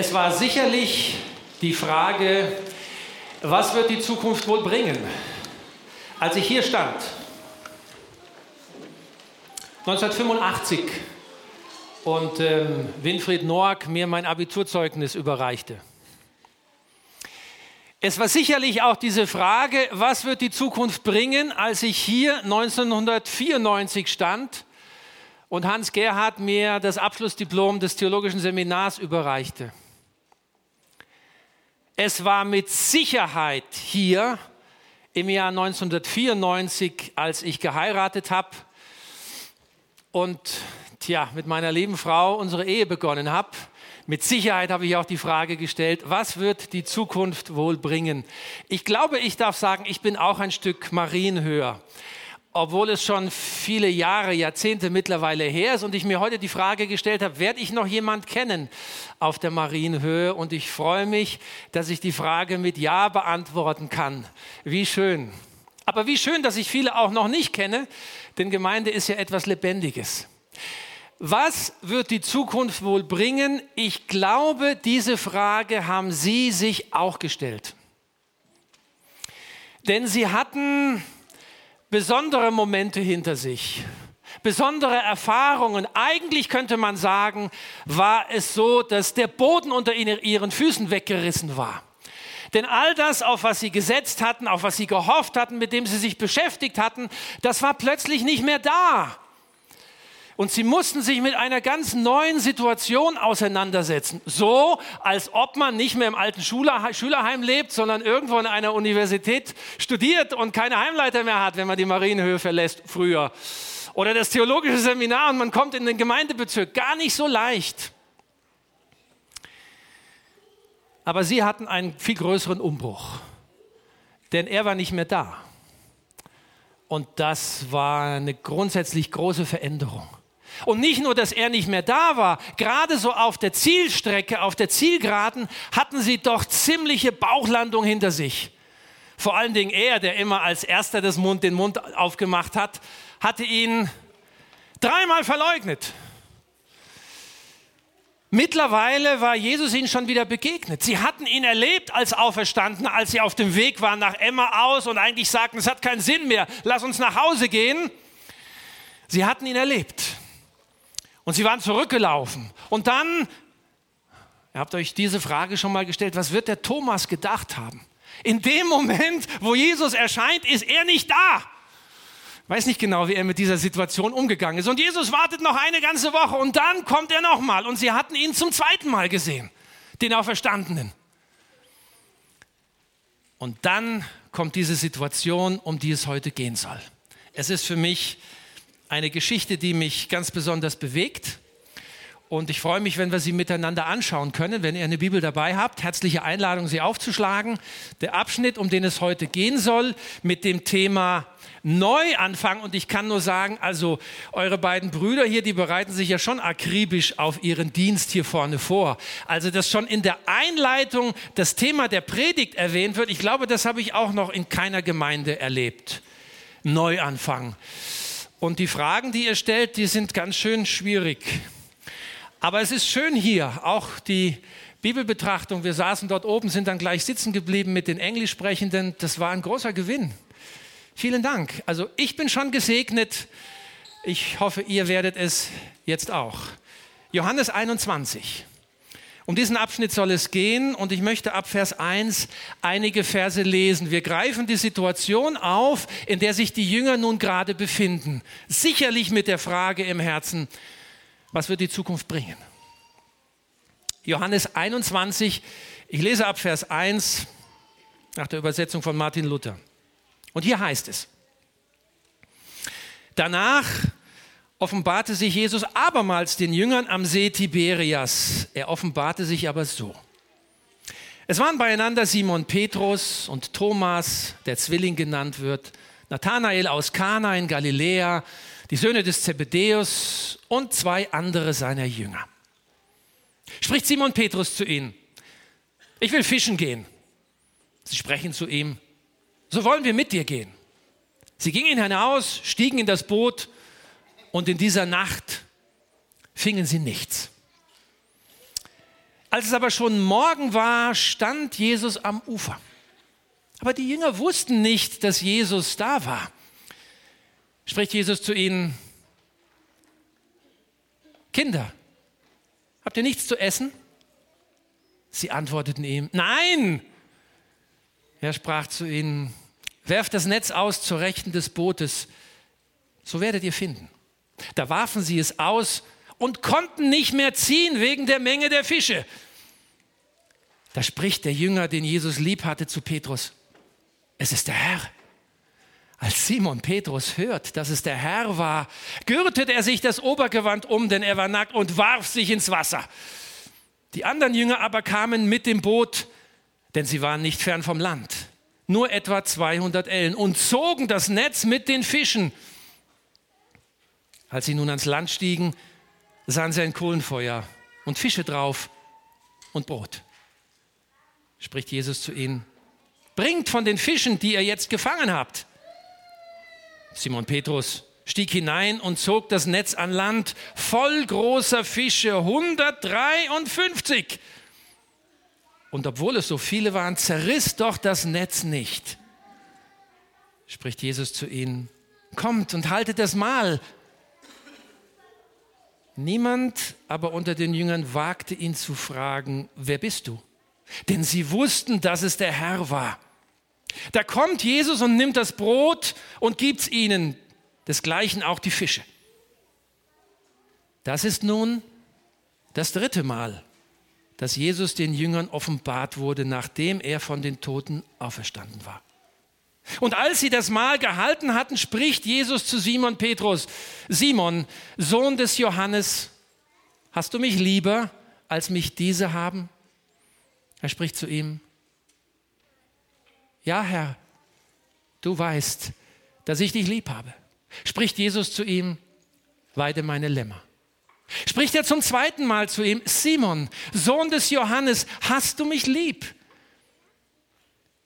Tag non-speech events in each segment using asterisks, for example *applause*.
Es war sicherlich die Frage, was wird die Zukunft wohl bringen? Als ich hier stand, 1985, und ähm, Winfried Noack mir mein Abiturzeugnis überreichte. Es war sicherlich auch diese Frage, was wird die Zukunft bringen, als ich hier 1994 stand und Hans Gerhard mir das Abschlussdiplom des theologischen Seminars überreichte. Es war mit Sicherheit hier im Jahr 1994, als ich geheiratet habe und tja, mit meiner lieben Frau unsere Ehe begonnen habe. Mit Sicherheit habe ich auch die Frage gestellt, was wird die Zukunft wohl bringen? Ich glaube, ich darf sagen, ich bin auch ein Stück Marienhöher obwohl es schon viele Jahre, Jahrzehnte mittlerweile her ist und ich mir heute die Frage gestellt habe, werde ich noch jemand kennen auf der Marienhöhe? Und ich freue mich, dass ich die Frage mit Ja beantworten kann. Wie schön. Aber wie schön, dass ich viele auch noch nicht kenne, denn Gemeinde ist ja etwas Lebendiges. Was wird die Zukunft wohl bringen? Ich glaube, diese Frage haben Sie sich auch gestellt. Denn Sie hatten besondere Momente hinter sich, besondere Erfahrungen. Eigentlich könnte man sagen, war es so, dass der Boden unter ihren Füßen weggerissen war. Denn all das, auf was sie gesetzt hatten, auf was sie gehofft hatten, mit dem sie sich beschäftigt hatten, das war plötzlich nicht mehr da. Und sie mussten sich mit einer ganz neuen Situation auseinandersetzen. So, als ob man nicht mehr im alten Schülerheim lebt, sondern irgendwo in einer Universität studiert und keine Heimleiter mehr hat, wenn man die Marienhöhe verlässt, früher. Oder das theologische Seminar und man kommt in den Gemeindebezirk. Gar nicht so leicht. Aber sie hatten einen viel größeren Umbruch. Denn er war nicht mehr da. Und das war eine grundsätzlich große Veränderung. Und nicht nur, dass er nicht mehr da war, gerade so auf der Zielstrecke, auf der Zielgeraden, hatten sie doch ziemliche Bauchlandung hinter sich. Vor allen Dingen er, der immer als erster des Mund, den Mund aufgemacht hat, hatte ihn dreimal verleugnet. Mittlerweile war Jesus ihnen schon wieder begegnet. Sie hatten ihn erlebt als Auferstandene, als sie auf dem Weg waren nach Emma aus und eigentlich sagten, es hat keinen Sinn mehr, lass uns nach Hause gehen. Sie hatten ihn erlebt. Und sie waren zurückgelaufen. Und dann, ihr habt euch diese Frage schon mal gestellt, was wird der Thomas gedacht haben? In dem Moment, wo Jesus erscheint, ist er nicht da. Ich weiß nicht genau, wie er mit dieser Situation umgegangen ist. Und Jesus wartet noch eine ganze Woche und dann kommt er nochmal. Und sie hatten ihn zum zweiten Mal gesehen, den Auferstandenen. Und dann kommt diese Situation, um die es heute gehen soll. Es ist für mich eine Geschichte, die mich ganz besonders bewegt. Und ich freue mich, wenn wir sie miteinander anschauen können. Wenn ihr eine Bibel dabei habt, herzliche Einladung, sie aufzuschlagen. Der Abschnitt, um den es heute gehen soll, mit dem Thema Neuanfang. Und ich kann nur sagen, also eure beiden Brüder hier, die bereiten sich ja schon akribisch auf ihren Dienst hier vorne vor. Also, dass schon in der Einleitung das Thema der Predigt erwähnt wird, ich glaube, das habe ich auch noch in keiner Gemeinde erlebt. Neuanfang. Und die Fragen, die ihr stellt, die sind ganz schön schwierig. Aber es ist schön hier, auch die Bibelbetrachtung. Wir saßen dort oben, sind dann gleich sitzen geblieben mit den Englischsprechenden. Das war ein großer Gewinn. Vielen Dank. Also ich bin schon gesegnet. Ich hoffe, ihr werdet es jetzt auch. Johannes 21. Um diesen Abschnitt soll es gehen und ich möchte ab Vers 1 einige Verse lesen. Wir greifen die Situation auf, in der sich die Jünger nun gerade befinden. Sicherlich mit der Frage im Herzen, was wird die Zukunft bringen? Johannes 21, ich lese ab Vers 1 nach der Übersetzung von Martin Luther. Und hier heißt es, danach offenbarte sich Jesus abermals den Jüngern am See Tiberias. Er offenbarte sich aber so. Es waren beieinander Simon Petrus und Thomas, der Zwilling genannt wird, Nathanael aus Kana in Galiläa, die Söhne des Zebedäus und zwei andere seiner Jünger. Spricht Simon Petrus zu ihnen, ich will fischen gehen. Sie sprechen zu ihm, so wollen wir mit dir gehen. Sie gingen hinaus, stiegen in das Boot und in dieser Nacht fingen sie nichts. Als es aber schon Morgen war, stand Jesus am Ufer. Aber die Jünger wussten nicht, dass Jesus da war. Spricht Jesus zu ihnen, Kinder, habt ihr nichts zu essen? Sie antworteten ihm, nein. Er sprach zu ihnen, werft das Netz aus zur Rechten des Bootes, so werdet ihr finden. Da warfen sie es aus und konnten nicht mehr ziehen wegen der Menge der Fische. Da spricht der Jünger, den Jesus lieb hatte, zu Petrus, es ist der Herr. Als Simon Petrus hört, dass es der Herr war, gürtet er sich das Obergewand um, denn er war nackt und warf sich ins Wasser. Die anderen Jünger aber kamen mit dem Boot, denn sie waren nicht fern vom Land, nur etwa 200 Ellen, und zogen das Netz mit den Fischen. Als sie nun ans Land stiegen, sahen sie ein Kohlenfeuer und Fische drauf und Brot. Spricht Jesus zu ihnen, bringt von den Fischen, die ihr jetzt gefangen habt. Simon Petrus stieg hinein und zog das Netz an Land, voll großer Fische, 153. Und obwohl es so viele waren, zerriss doch das Netz nicht. Spricht Jesus zu ihnen, kommt und haltet das Mahl. Niemand aber unter den Jüngern wagte ihn zu fragen, wer bist du? Denn sie wussten, dass es der Herr war. Da kommt Jesus und nimmt das Brot und gibt es ihnen, desgleichen auch die Fische. Das ist nun das dritte Mal, dass Jesus den Jüngern offenbart wurde, nachdem er von den Toten auferstanden war. Und als sie das Mahl gehalten hatten, spricht Jesus zu Simon Petrus, Simon, Sohn des Johannes, hast du mich lieber, als mich diese haben? Er spricht zu ihm, ja Herr, du weißt, dass ich dich lieb habe. Spricht Jesus zu ihm, weide meine Lämmer. Spricht er zum zweiten Mal zu ihm, Simon, Sohn des Johannes, hast du mich lieb?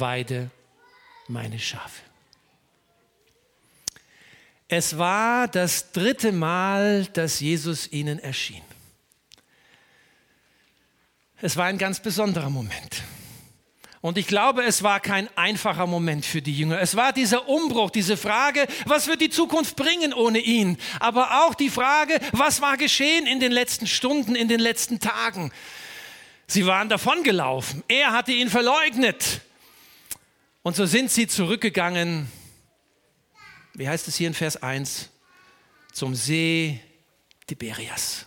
weide meine Schafe. Es war das dritte Mal, dass Jesus ihnen erschien. Es war ein ganz besonderer Moment. Und ich glaube, es war kein einfacher Moment für die Jünger. Es war dieser Umbruch, diese Frage, was wird die Zukunft bringen ohne ihn? Aber auch die Frage, was war geschehen in den letzten Stunden, in den letzten Tagen? Sie waren davongelaufen. Er hatte ihn verleugnet. Und so sind sie zurückgegangen, wie heißt es hier in Vers 1, zum See Tiberias.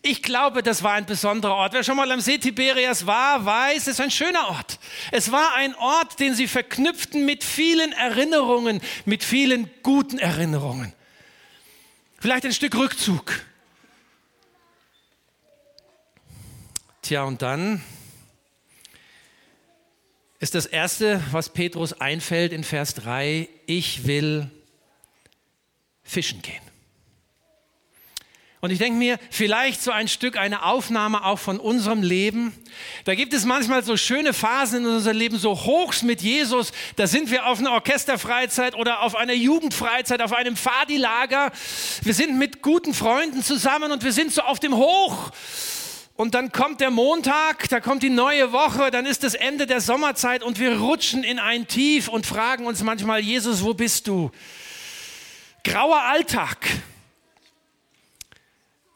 Ich glaube, das war ein besonderer Ort. Wer schon mal am See Tiberias war, weiß, es ist ein schöner Ort. Es war ein Ort, den sie verknüpften mit vielen Erinnerungen, mit vielen guten Erinnerungen. Vielleicht ein Stück Rückzug. Tja, und dann ist das Erste, was Petrus einfällt in Vers 3, ich will fischen gehen. Und ich denke mir, vielleicht so ein Stück eine Aufnahme auch von unserem Leben. Da gibt es manchmal so schöne Phasen in unserem Leben, so Hochs mit Jesus. Da sind wir auf einer Orchesterfreizeit oder auf einer Jugendfreizeit, auf einem Fadilager. Wir sind mit guten Freunden zusammen und wir sind so auf dem Hoch. Und dann kommt der Montag, da kommt die neue Woche, dann ist das Ende der Sommerzeit und wir rutschen in ein Tief und fragen uns manchmal, Jesus, wo bist du? Grauer Alltag.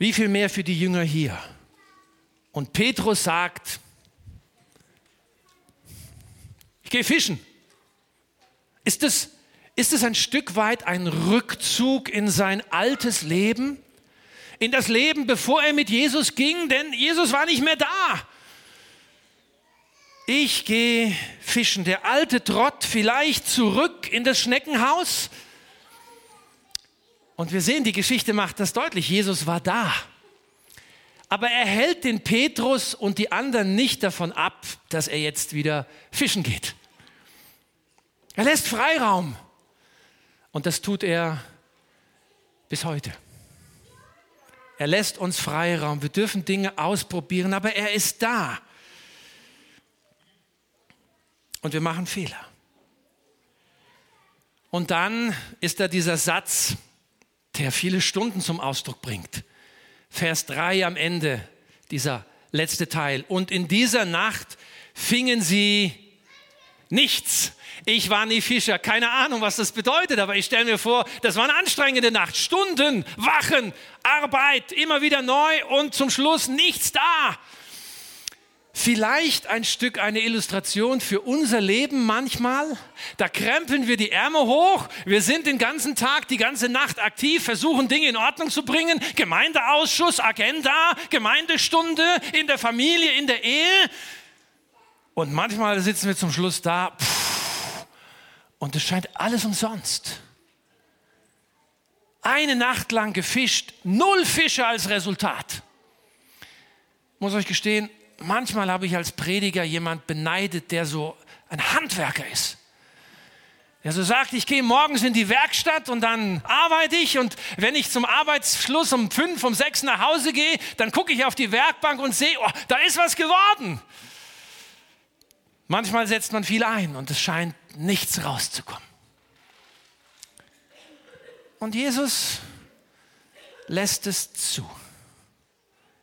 Wie viel mehr für die Jünger hier? Und Petrus sagt, ich gehe fischen. Ist es, ist es ein Stück weit ein Rückzug in sein altes Leben? In das Leben, bevor er mit Jesus ging, denn Jesus war nicht mehr da. Ich gehe fischen. Der alte Trott vielleicht zurück in das Schneckenhaus und wir sehen, die Geschichte macht das deutlich. Jesus war da. Aber er hält den Petrus und die anderen nicht davon ab, dass er jetzt wieder fischen geht. Er lässt Freiraum. Und das tut er bis heute. Er lässt uns Freiraum. Wir dürfen Dinge ausprobieren, aber er ist da. Und wir machen Fehler. Und dann ist da dieser Satz, der viele Stunden zum Ausdruck bringt. Vers 3 am Ende, dieser letzte Teil. Und in dieser Nacht fingen sie nichts. Ich war nie Fischer, keine Ahnung, was das bedeutet, aber ich stelle mir vor, das war eine anstrengende Nacht. Stunden, Wachen, Arbeit, immer wieder neu und zum Schluss nichts da. Vielleicht ein Stück eine Illustration für unser Leben manchmal. Da krempeln wir die Ärmel hoch. Wir sind den ganzen Tag, die ganze Nacht aktiv, versuchen Dinge in Ordnung zu bringen. Gemeindeausschuss, Agenda, Gemeindestunde, in der Familie, in der Ehe. Und manchmal sitzen wir zum Schluss da pff, und es scheint alles umsonst. Eine Nacht lang gefischt, null Fische als Resultat. Ich muss euch gestehen, manchmal habe ich als Prediger jemand beneidet, der so ein Handwerker ist. Der so sagt, ich gehe morgens in die Werkstatt und dann arbeite ich und wenn ich zum Arbeitsschluss um fünf, um sechs nach Hause gehe, dann gucke ich auf die Werkbank und sehe, oh, da ist was geworden. Manchmal setzt man viel ein und es scheint nichts rauszukommen. Und Jesus lässt es zu.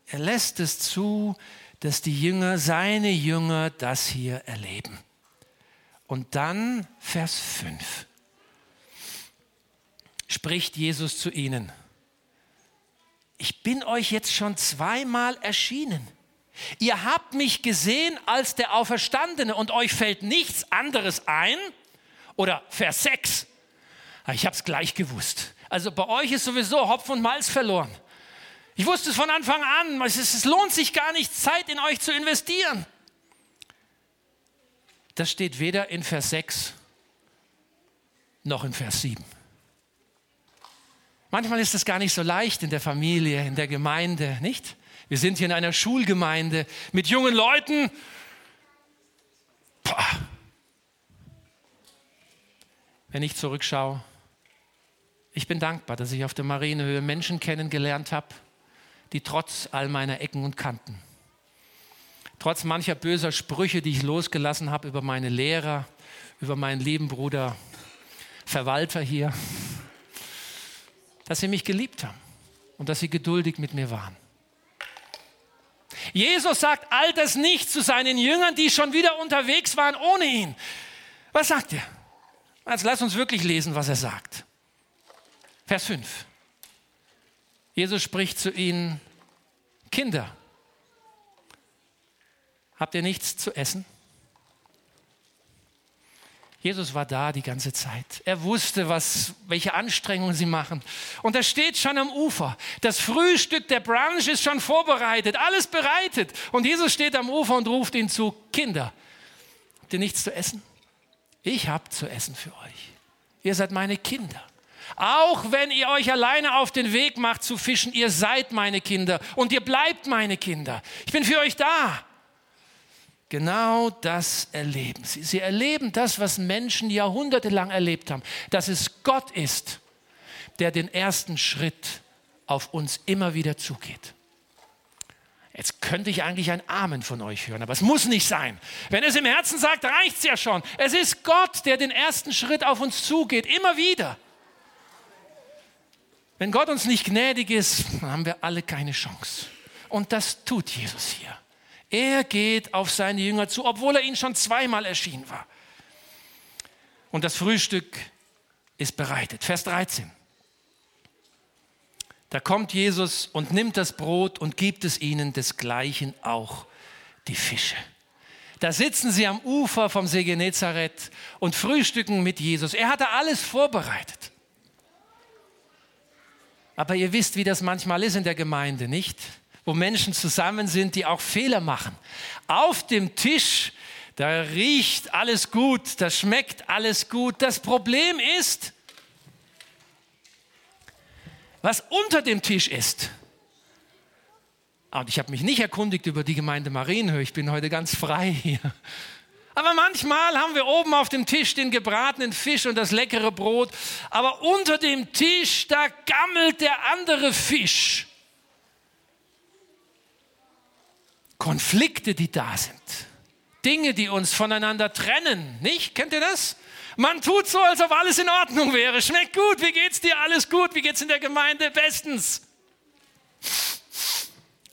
Er lässt es zu, dass die Jünger, seine Jünger, das hier erleben. Und dann Vers 5 spricht Jesus zu ihnen. Ich bin euch jetzt schon zweimal erschienen. Ihr habt mich gesehen als der Auferstandene und euch fällt nichts anderes ein. Oder Vers 6. Ah, ich habe es gleich gewusst. Also bei euch ist sowieso Hopf und Malz verloren. Ich wusste es von Anfang an, es, es lohnt sich gar nicht, Zeit in euch zu investieren. Das steht weder in Vers 6 noch in Vers 7. Manchmal ist es gar nicht so leicht in der Familie, in der Gemeinde, nicht? Wir sind hier in einer Schulgemeinde mit jungen Leuten. Boah. Wenn ich zurückschaue, ich bin dankbar, dass ich auf der Marienhöhe Menschen kennengelernt habe, die trotz all meiner Ecken und Kanten, trotz mancher böser Sprüche, die ich losgelassen habe über meine Lehrer, über meinen lieben Bruder Verwalter hier, dass sie mich geliebt haben und dass sie geduldig mit mir waren. Jesus sagt all das nicht zu seinen Jüngern, die schon wieder unterwegs waren ohne ihn. Was sagt er? Also lass uns wirklich lesen, was er sagt. Vers 5. Jesus spricht zu ihnen, Kinder, habt ihr nichts zu essen? Jesus war da die ganze Zeit. Er wusste, was, welche Anstrengungen sie machen. Und er steht schon am Ufer. Das Frühstück, der Brunch ist schon vorbereitet, alles bereitet. Und Jesus steht am Ufer und ruft ihnen zu, Kinder, habt ihr nichts zu essen? Ich habe zu essen für euch. Ihr seid meine Kinder. Auch wenn ihr euch alleine auf den Weg macht zu fischen, ihr seid meine Kinder und ihr bleibt meine Kinder. Ich bin für euch da. Genau das erleben sie. Sie erleben das, was Menschen jahrhundertelang erlebt haben, dass es Gott ist, der den ersten Schritt auf uns immer wieder zugeht. Jetzt könnte ich eigentlich ein Amen von euch hören, aber es muss nicht sein. Wenn es im Herzen sagt, reicht es ja schon. Es ist Gott, der den ersten Schritt auf uns zugeht, immer wieder. Wenn Gott uns nicht gnädig ist, haben wir alle keine Chance. Und das tut Jesus hier. Er geht auf seine Jünger zu, obwohl er ihnen schon zweimal erschienen war. Und das Frühstück ist bereitet. Vers 13. Da kommt Jesus und nimmt das Brot und gibt es ihnen desgleichen auch die Fische. Da sitzen sie am Ufer vom See Genezareth und frühstücken mit Jesus. Er hatte alles vorbereitet. Aber ihr wisst, wie das manchmal ist in der Gemeinde, nicht? Wo Menschen zusammen sind, die auch Fehler machen. Auf dem Tisch, da riecht alles gut, da schmeckt alles gut. Das Problem ist, was unter dem Tisch ist. Und ich habe mich nicht erkundigt über die Gemeinde Marienhöhe, ich bin heute ganz frei hier. Aber manchmal haben wir oben auf dem Tisch den gebratenen Fisch und das leckere Brot, aber unter dem Tisch, da gammelt der andere Fisch. Konflikte, die da sind. Dinge, die uns voneinander trennen, nicht? Kennt ihr das? Man tut so, als ob alles in Ordnung wäre. Schmeckt gut, wie geht's dir? Alles gut, wie geht's in der Gemeinde? Bestens.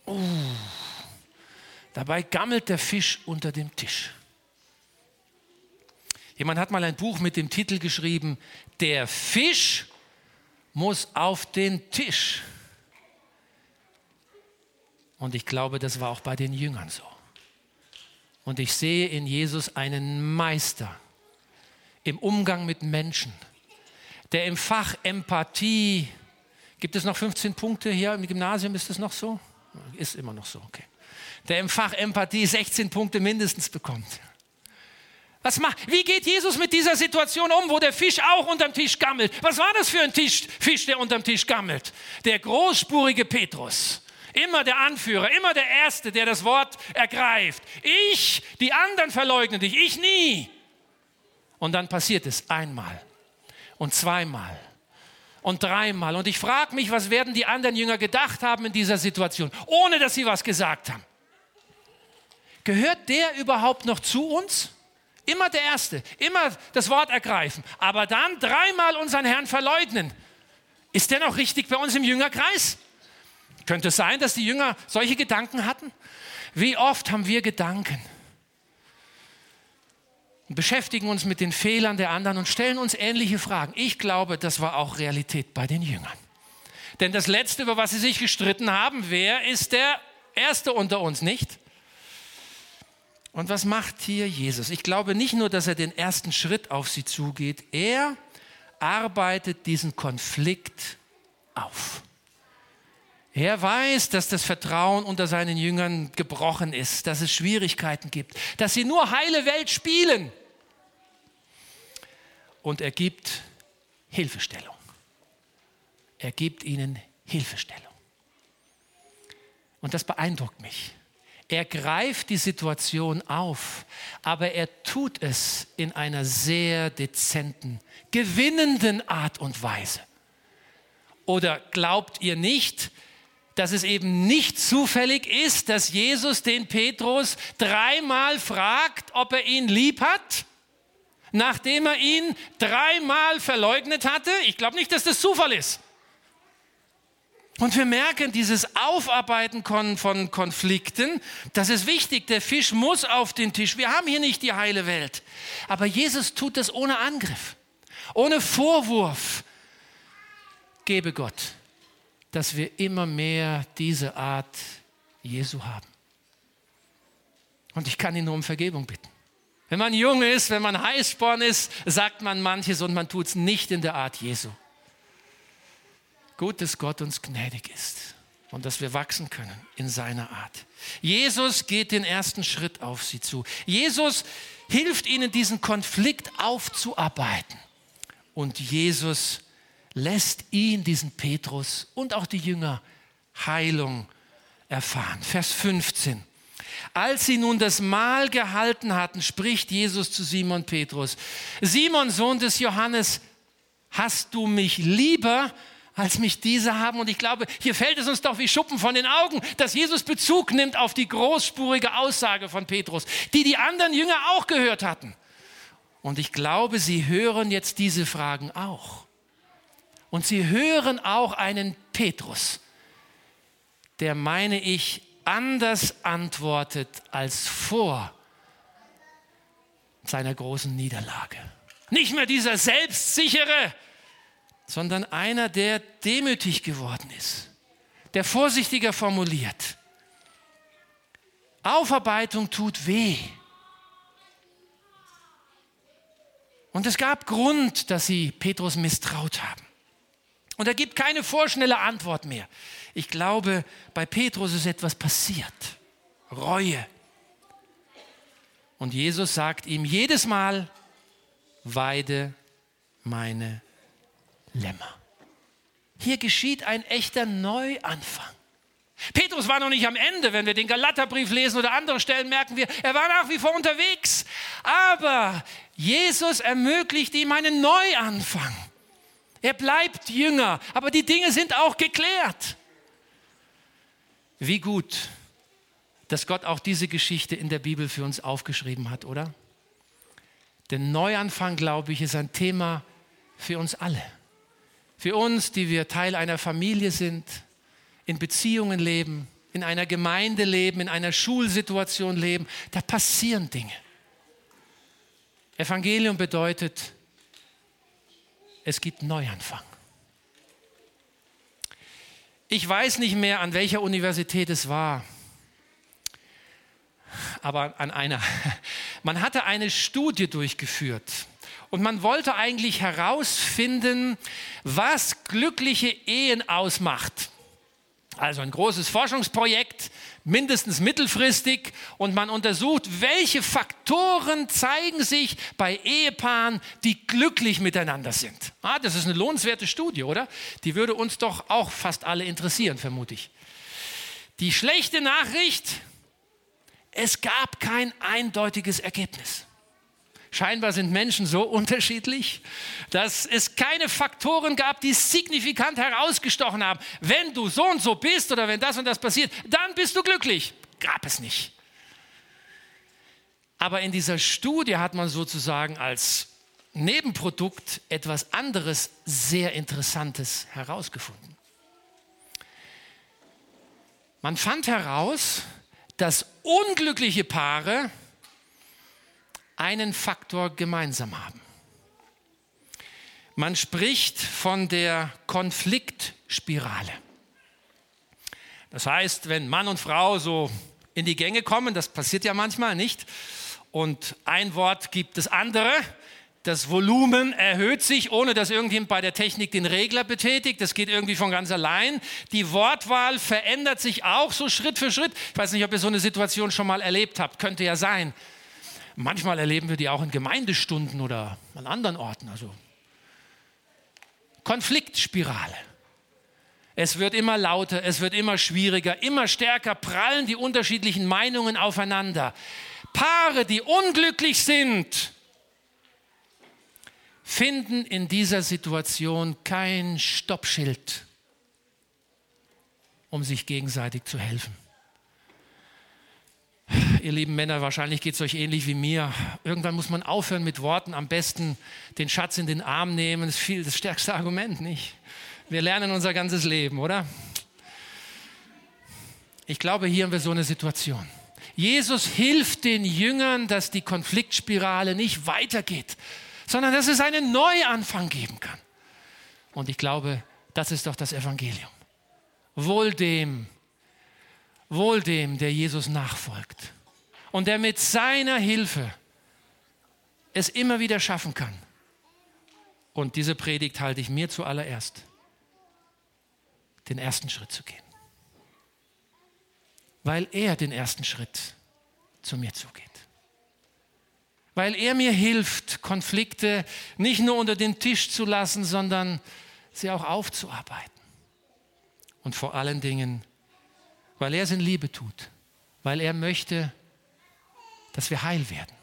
Uh, dabei gammelt der Fisch unter dem Tisch. Jemand hat mal ein Buch mit dem Titel geschrieben, Der Fisch muss auf den Tisch. Und ich glaube, das war auch bei den Jüngern so. Und ich sehe in Jesus einen Meister im Umgang mit Menschen, der im Fach Empathie, gibt es noch 15 Punkte hier im Gymnasium, ist das noch so? Ist immer noch so, okay. Der im Fach Empathie 16 Punkte mindestens bekommt. Was macht, wie geht Jesus mit dieser Situation um, wo der Fisch auch unterm Tisch gammelt? Was war das für ein Tisch, Fisch, der unterm Tisch gammelt? Der großspurige Petrus. Immer der Anführer, immer der Erste, der das Wort ergreift. Ich, die anderen verleugnen dich, ich nie. Und dann passiert es einmal und zweimal und dreimal. Und ich frage mich, was werden die anderen Jünger gedacht haben in dieser Situation, ohne dass sie was gesagt haben. Gehört der überhaupt noch zu uns? Immer der Erste, immer das Wort ergreifen, aber dann dreimal unseren Herrn verleugnen. Ist der noch richtig bei uns im Jüngerkreis? Könnte es sein, dass die Jünger solche Gedanken hatten? Wie oft haben wir Gedanken? Und beschäftigen uns mit den Fehlern der anderen und stellen uns ähnliche Fragen. Ich glaube, das war auch Realität bei den Jüngern. Denn das Letzte, über was sie sich gestritten haben, wer ist der Erste unter uns, nicht? Und was macht hier Jesus? Ich glaube nicht nur, dass er den ersten Schritt auf sie zugeht, er arbeitet diesen Konflikt auf. Er weiß, dass das Vertrauen unter seinen Jüngern gebrochen ist, dass es Schwierigkeiten gibt, dass sie nur heile Welt spielen. Und er gibt Hilfestellung. Er gibt ihnen Hilfestellung. Und das beeindruckt mich. Er greift die Situation auf, aber er tut es in einer sehr dezenten, gewinnenden Art und Weise. Oder glaubt ihr nicht, dass es eben nicht zufällig ist, dass Jesus den Petrus dreimal fragt, ob er ihn lieb hat, nachdem er ihn dreimal verleugnet hatte? Ich glaube nicht, dass das Zufall ist. Und wir merken dieses Aufarbeiten von Konflikten, das ist wichtig. Der Fisch muss auf den Tisch. Wir haben hier nicht die heile Welt. Aber Jesus tut das ohne Angriff, ohne Vorwurf. Gebe Gott, dass wir immer mehr diese Art Jesu haben. Und ich kann ihn nur um Vergebung bitten. Wenn man jung ist, wenn man heißsporn ist, sagt man manches und man tut es nicht in der Art Jesu. Gut, dass Gott uns gnädig ist und dass wir wachsen können in seiner Art. Jesus geht den ersten Schritt auf sie zu. Jesus hilft ihnen, diesen Konflikt aufzuarbeiten. Und Jesus lässt ihn, diesen Petrus und auch die Jünger Heilung erfahren. Vers 15. Als sie nun das Mahl gehalten hatten, spricht Jesus zu Simon Petrus, Simon, Sohn des Johannes, hast du mich lieber als mich diese haben. Und ich glaube, hier fällt es uns doch wie Schuppen von den Augen, dass Jesus Bezug nimmt auf die großspurige Aussage von Petrus, die die anderen Jünger auch gehört hatten. Und ich glaube, sie hören jetzt diese Fragen auch. Und sie hören auch einen Petrus, der, meine ich, anders antwortet als vor seiner großen Niederlage. Nicht mehr dieser selbstsichere, sondern einer, der demütig geworden ist, der vorsichtiger formuliert. Aufarbeitung tut weh. Und es gab Grund, dass sie Petrus misstraut haben. Und er gibt keine vorschnelle Antwort mehr. Ich glaube, bei Petrus ist etwas passiert. Reue. Und Jesus sagt ihm jedes Mal, weide meine Lämmer. Hier geschieht ein echter Neuanfang. Petrus war noch nicht am Ende. Wenn wir den Galaterbrief lesen oder andere Stellen, merken wir, er war nach wie vor unterwegs. Aber Jesus ermöglicht ihm einen Neuanfang. Er bleibt Jünger, aber die Dinge sind auch geklärt. Wie gut, dass Gott auch diese Geschichte in der Bibel für uns aufgeschrieben hat, oder? Denn Neuanfang, glaube ich, ist ein Thema für uns alle. Für uns, die wir Teil einer Familie sind, in Beziehungen leben, in einer Gemeinde leben, in einer Schulsituation leben, da passieren Dinge. Evangelium bedeutet, es gibt Neuanfang. Ich weiß nicht mehr, an welcher Universität es war, aber an einer. *laughs* Man hatte eine Studie durchgeführt und man wollte eigentlich herausfinden, was glückliche Ehen ausmacht. Also ein großes Forschungsprojekt, mindestens mittelfristig, und man untersucht, welche Faktoren zeigen sich bei Ehepaaren, die glücklich miteinander sind. Ah, das ist eine lohnenswerte Studie, oder? Die würde uns doch auch fast alle interessieren, vermute ich. Die schlechte Nachricht, es gab kein eindeutiges Ergebnis. Scheinbar sind Menschen so unterschiedlich, dass es keine Faktoren gab, die signifikant herausgestochen haben. Wenn du so und so bist oder wenn das und das passiert, dann bist du glücklich. Gab es nicht. Aber in dieser Studie hat man sozusagen als Nebenprodukt etwas anderes, sehr Interessantes herausgefunden. Man fand heraus, dass unglückliche Paare einen Faktor gemeinsam haben. Man spricht von der Konfliktspirale. Das heißt, wenn Mann und Frau so in die Gänge kommen, das passiert ja manchmal nicht, und ein Wort gibt das andere, das Volumen erhöht sich, ohne dass irgendjemand bei der Technik den Regler betätigt. Das geht irgendwie von ganz allein. Die Wortwahl verändert sich auch so Schritt für Schritt. Ich weiß nicht, ob ihr so eine Situation schon mal erlebt habt. Könnte ja sein. Manchmal erleben wir die auch in Gemeindestunden oder an anderen Orten. Also Konfliktspirale. Es wird immer lauter, es wird immer schwieriger, immer stärker prallen die unterschiedlichen Meinungen aufeinander. Paare, die unglücklich sind, finden in dieser Situation kein Stoppschild, um sich gegenseitig zu helfen. Ihr lieben Männer, wahrscheinlich geht es euch ähnlich wie mir. Irgendwann muss man aufhören mit Worten, am besten den Schatz in den Arm nehmen. Das ist viel das stärkste Argument, nicht? Wir lernen unser ganzes Leben, oder? Ich glaube, hier haben wir so eine Situation. Jesus hilft den Jüngern, dass die Konfliktspirale nicht weitergeht, sondern dass es einen Neuanfang geben kann. Und ich glaube, das ist doch das Evangelium. Wohl dem, Wohl dem, der Jesus nachfolgt und der mit seiner Hilfe es immer wieder schaffen kann. Und diese Predigt halte ich mir zuallererst, den ersten Schritt zu gehen. Weil er den ersten Schritt zu mir zugeht. Weil er mir hilft, Konflikte nicht nur unter den Tisch zu lassen, sondern sie auch aufzuarbeiten. Und vor allen Dingen weil er es in Liebe tut, weil er möchte, dass wir heil werden,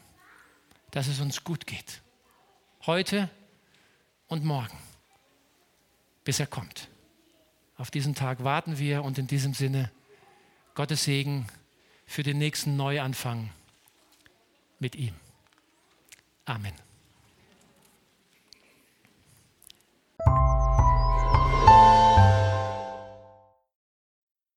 dass es uns gut geht. Heute und morgen, bis er kommt. Auf diesen Tag warten wir und in diesem Sinne Gottes Segen für den nächsten Neuanfang mit ihm. Amen.